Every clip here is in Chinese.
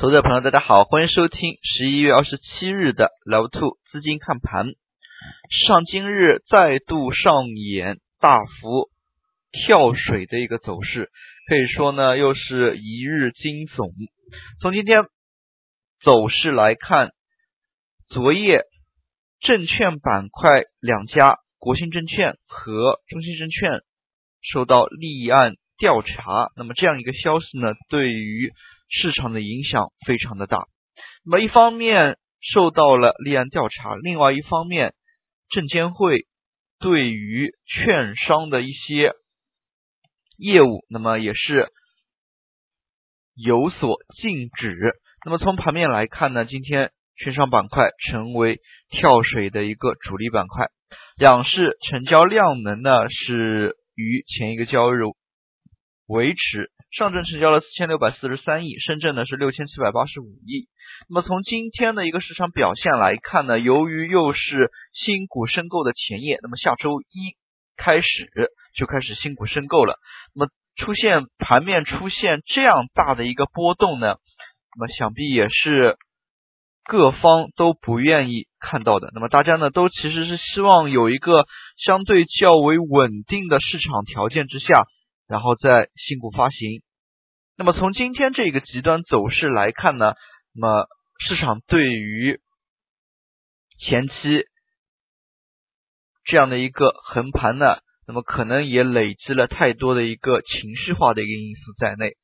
投资者朋友，大家好，欢迎收听十一月二十七日的 Love Two 资金看盘。市场今日再度上演大幅跳水的一个走势，可以说呢又是一日惊悚。从今天走势来看，昨夜证券板块两家国信证券和中信证券受到立案调查，那么这样一个消息呢，对于市场的影响非常的大，那么一方面受到了立案调查，另外一方面，证监会对于券商的一些业务，那么也是有所禁止。那么从盘面来看呢，今天券商板块成为跳水的一个主力板块，两市成交量能呢是与前一个交易日维持。上证成交了四千六百四十三亿，深圳呢是六千七百八十五亿。那么从今天的一个市场表现来看呢，由于又是新股申购的前夜，那么下周一开始就开始新股申购了。那么出现盘面出现这样大的一个波动呢，那么想必也是各方都不愿意看到的。那么大家呢都其实是希望有一个相对较为稳定的市场条件之下。然后再新股发行，那么从今天这个极端走势来看呢，那么市场对于前期这样的一个横盘呢，那么可能也累积了太多的一个情绪化的一个因素在内。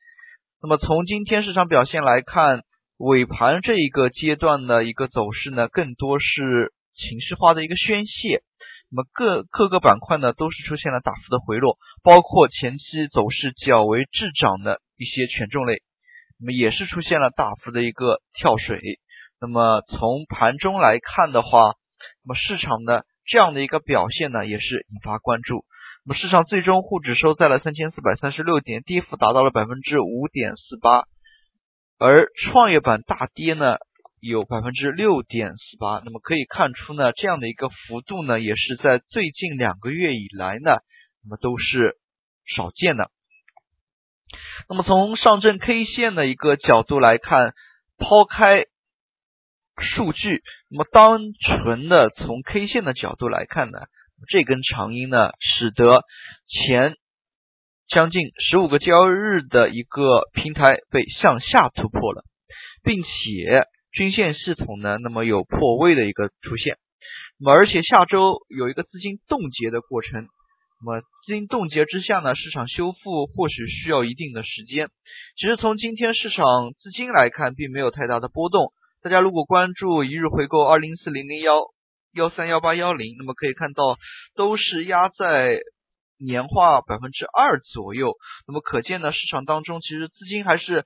那么从今天市场表现来看，尾盘这一个阶段的一个走势呢，更多是情绪化的一个宣泄。那么各各个板块呢，都是出现了大幅的回落，包括前期走势较为滞涨的一些权重类，那么也是出现了大幅的一个跳水。那么从盘中来看的话，那么市场的这样的一个表现呢，也是引发关注。那么市场最终沪指收在了三千四百三十六点，跌幅达到了百分之五点四八，而创业板大跌呢。有百分之六点四八，那么可以看出呢，这样的一个幅度呢，也是在最近两个月以来呢，那么都是少见的。那么从上证 K 线的一个角度来看，抛开数据，那么单纯的从 K 线的角度来看呢，这根长阴呢，使得前将近十五个交易日的一个平台被向下突破了，并且。均线系统呢，那么有破位的一个出现，那么而且下周有一个资金冻结的过程，那么资金冻结之下呢，市场修复或许需要一定的时间。其实从今天市场资金来看，并没有太大的波动。大家如果关注一日回购二零四零零幺幺三幺八幺零，那么可以看到都是压在年化百分之二左右。那么可见呢，市场当中其实资金还是。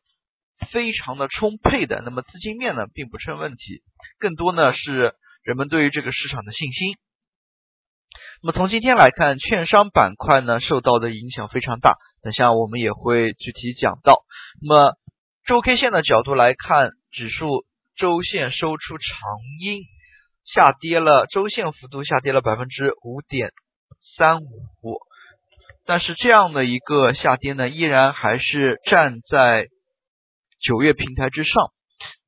非常的充沛的，那么资金面呢并不成问题，更多呢是人们对于这个市场的信心。那么从今天来看，券商板块呢受到的影响非常大，等下我们也会具体讲到。那么周 K 线的角度来看，指数周线收出长阴，下跌了，周线幅度下跌了百分之五点三五，但是这样的一个下跌呢，依然还是站在。九月平台之上，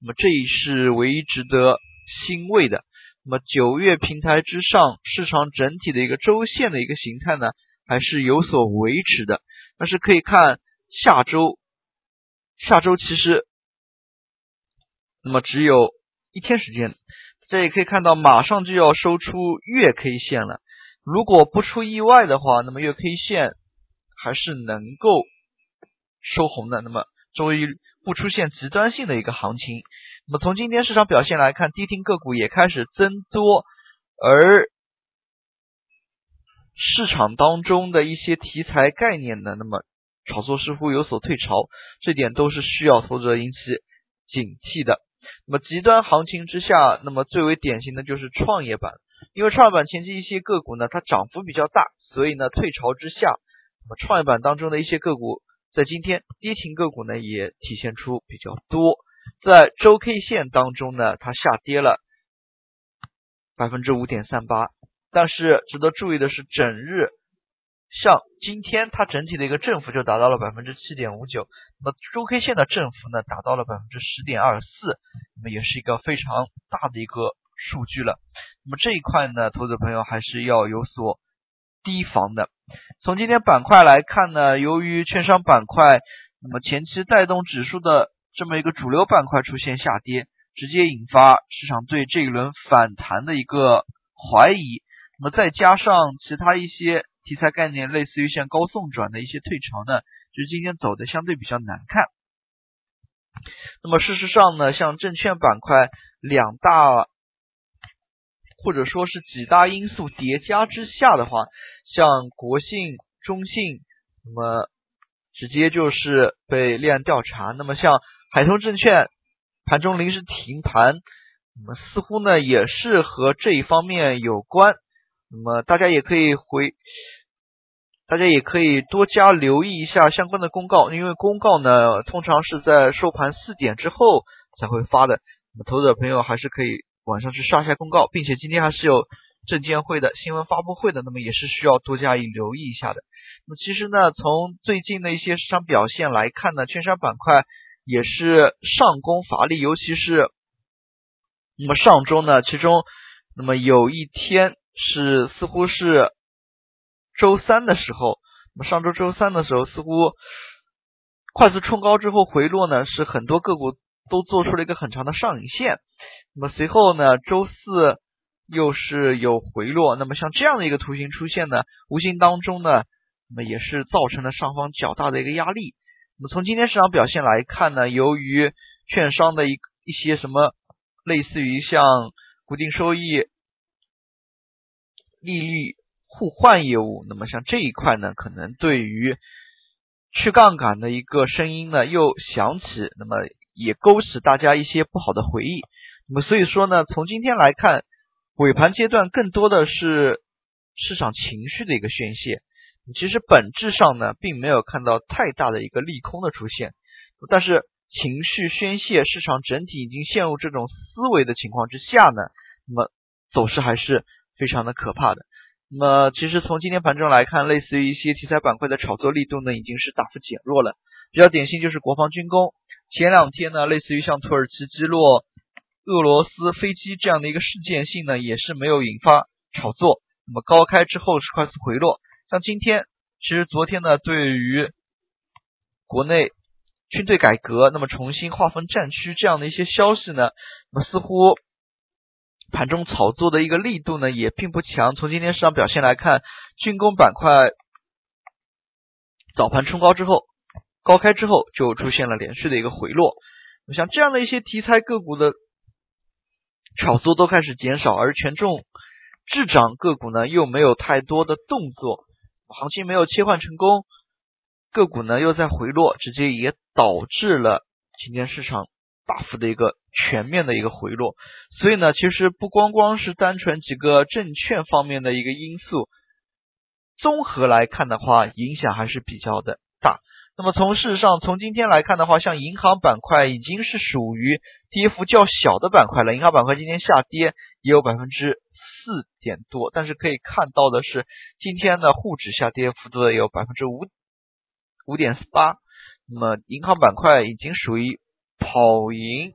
那么这是唯一值得欣慰的。那么九月平台之上，市场整体的一个周线的一个形态呢，还是有所维持的。但是可以看下周，下周其实那么只有一天时间，这也可以看到马上就要收出月 K 线了。如果不出意外的话，那么月 K 线还是能够收红的。那么周一。不出现极端性的一个行情，那么从今天市场表现来看，低停个股也开始增多，而市场当中的一些题材概念呢，那么炒作似乎有所退潮，这点都是需要投资者引起警惕的。那么极端行情之下，那么最为典型的就是创业板，因为创业板前期一些个股呢，它涨幅比较大，所以呢退潮之下，那么创业板当中的一些个股。在今天跌停个股呢也体现出比较多，在周 K 线当中呢，它下跌了百分之五点三八，但是值得注意的是，整日像今天它整体的一个振幅就达到了百分之七点五九，那周 K 线的振幅呢达到了百分之十点二四，那么也是一个非常大的一个数据了。那么这一块呢，投资朋友还是要有所提防的。从今天板块来看呢，由于券商板块那么前期带动指数的这么一个主流板块出现下跌，直接引发市场对这一轮反弹的一个怀疑。那么再加上其他一些。题材概念类似于像高送转的一些退潮呢，就是今天走的相对比较难看。那么事实上呢，像证券板块两大或者说是几大因素叠加之下的话，像国信、中信，那么直接就是被立案调查。那么像海通证券盘中临时停盘，那么似乎呢也是和这一方面有关。那么大家也可以回，大家也可以多加留意一下相关的公告，因为公告呢通常是在收盘四点之后才会发的。那么投资者朋友还是可以晚上去刷一下公告，并且今天还是有证监会的新闻发布会的，那么也是需要多加以留意一下的。那么其实呢，从最近的一些市场表现来看呢，券商板块也是上攻乏力，尤其是那么上周呢，其中那么有一天。是似乎是周三的时候，那么上周周三的时候，似乎快速冲高之后回落呢，是很多个股都做出了一个很长的上影线。那么随后呢，周四又是有回落。那么像这样的一个图形出现呢，无形当中呢，那么也是造成了上方较大的一个压力。那么从今天市场表现来看呢，由于券商的一一些什么类似于像固定收益。利率互换业务，那么像这一块呢，可能对于去杠杆的一个声音呢又响起，那么也勾起大家一些不好的回忆。那么所以说呢，从今天来看，尾盘阶段更多的是市场情绪的一个宣泄。其实本质上呢，并没有看到太大的一个利空的出现，但是情绪宣泄，市场整体已经陷入这种思维的情况之下呢，那么走势还是。非常的可怕的。那么，其实从今天盘中来看，类似于一些题材板块的炒作力度呢，已经是大幅减弱了。比较典型就是国防军工，前两天呢，类似于像土耳其击落俄罗斯飞机这样的一个事件性呢，也是没有引发炒作。那么高开之后是快速回落。像今天，其实昨天呢，对于国内军队改革，那么重新划分战区这样的一些消息呢，那么似乎。盘中炒作的一个力度呢也并不强。从今天市场表现来看，军工板块早盘冲高之后，高开之后就出现了连续的一个回落。像这样的一些题材个股的炒作都开始减少，而权重滞涨个股呢又没有太多的动作，行情没有切换成功，个股呢又在回落，直接也导致了今天市场。大幅的一个全面的一个回落，所以呢，其实不光光是单纯几个证券方面的一个因素，综合来看的话，影响还是比较的大。那么从事实上，从今天来看的话，像银行板块已经是属于跌幅较小的板块了。银行板块今天下跌也有百分之四点多，但是可以看到的是，今天的沪指下跌幅度有百分之五五点八。那么银行板块已经属于。跑赢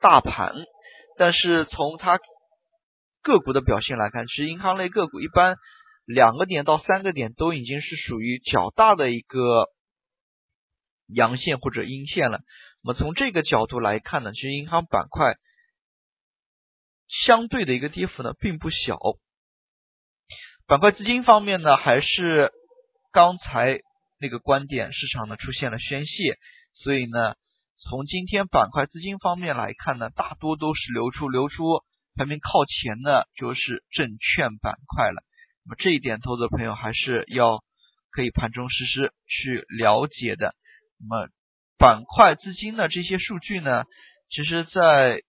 大盘，但是从它个股的表现来看，其实银行类个股一般两个点到三个点都已经是属于较大的一个阳线或者阴线了。那么从这个角度来看呢，其实银行板块相对的一个跌幅呢并不小。板块资金方面呢，还是刚才那个观点，市场呢出现了宣泄，所以呢。从今天板块资金方面来看呢，大多都是流出，流出排名靠前的就是证券板块了。那么这一点，投资朋友还是要可以盘中实时去了解的。那么板块资金的这些数据呢，其实在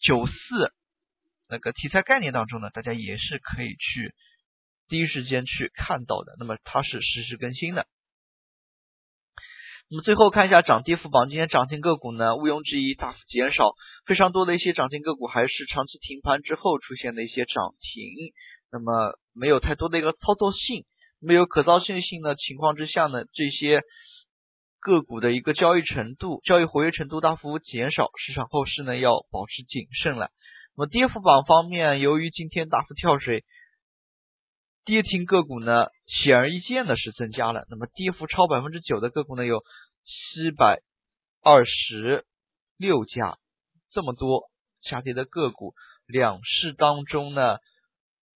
九四那个题材概念当中呢，大家也是可以去第一时间去看到的。那么它是实时更新的。那么最后看一下涨跌幅榜，今天涨停个股呢，毋庸置疑大幅减少，非常多的一些涨停个股还是长期停盘之后出现的一些涨停，那么没有太多的一个操作性。没有可造性的情况之下呢，这些个股的一个交易程度、交易活跃程度大幅减少，市场后市呢要保持谨慎了。那么跌幅榜方面，由于今天大幅跳水，跌停个股呢显而易见的是增加了。那么跌幅超百分之九的个股呢有七百二十六家，这么多下跌的个股，两市当中呢。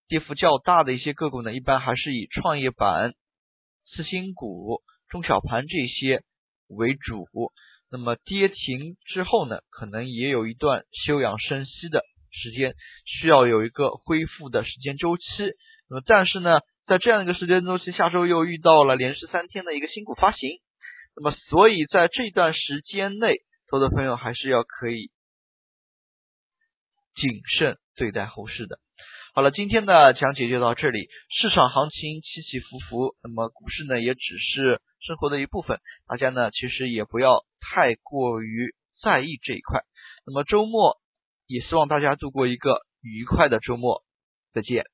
跌幅较大的一些个股呢，一般还是以创业板、次新股、中小盘这些为主。那么跌停之后呢，可能也有一段休养生息的时间，需要有一个恢复的时间周期。那么但是呢，在这样一个时间周期，下周又遇到了连续三天的一个新股发行。那么所以在这段时间内，投资朋友还是要可以谨慎对待后市的。好了，今天的讲解就到这里。市场行情起起伏伏，那么股市呢也只是生活的一部分，大家呢其实也不要太过于在意这一块。那么周末也希望大家度过一个愉快的周末，再见。